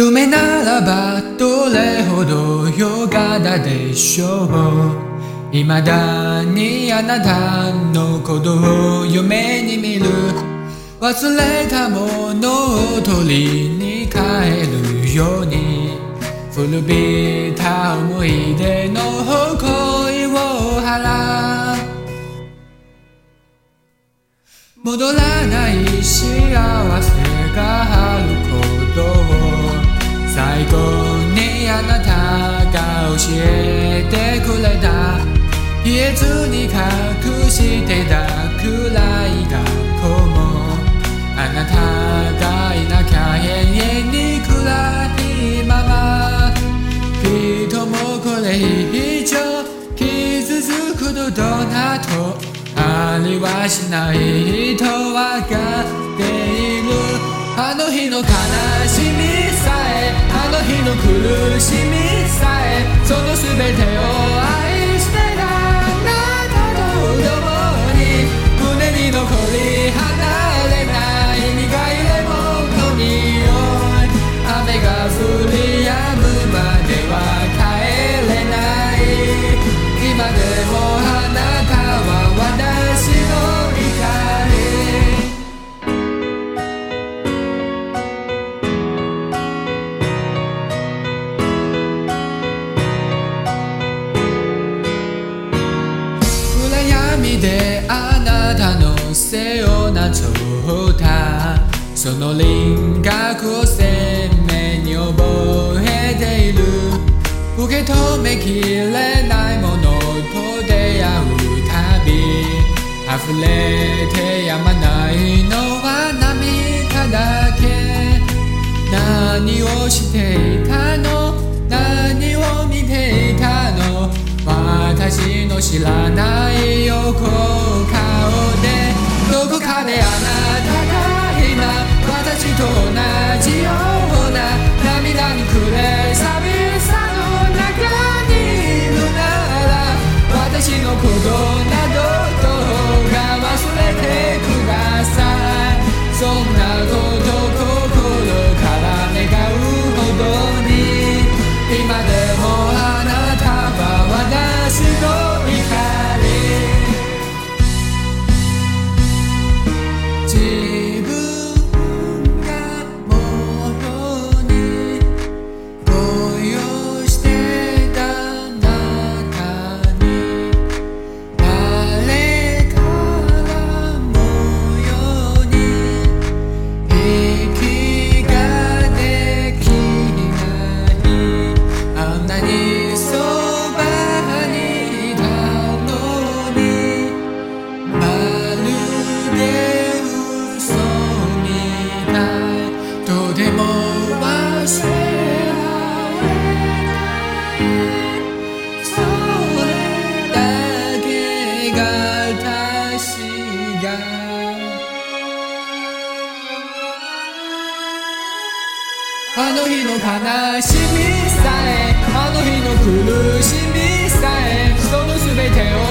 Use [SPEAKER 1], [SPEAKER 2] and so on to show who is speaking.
[SPEAKER 1] 夢ならばどれほどよがだでしょう。未だにあなたのことを夢に見る。忘れたものを取りに帰るように。古びた思い出の誇りを払う。戻らない幸せが最後にあなたが教えてくれた。言えずに隠してたくらい学校も。あなたがいなきゃ永遠に暗いまま。人もこれ以上傷つくことなどありはしないとわかっている。あの日の悲しみ日の苦しみさえその全闇であなたの背負な状態その輪郭を鮮明に覚えている。受け止めきれないものと出会うたび溢れてやまないのは涙だけ。何をしていたの？何を見ていたの？私の知らないあの日の悲しみさえあの日の苦しみさえその全てを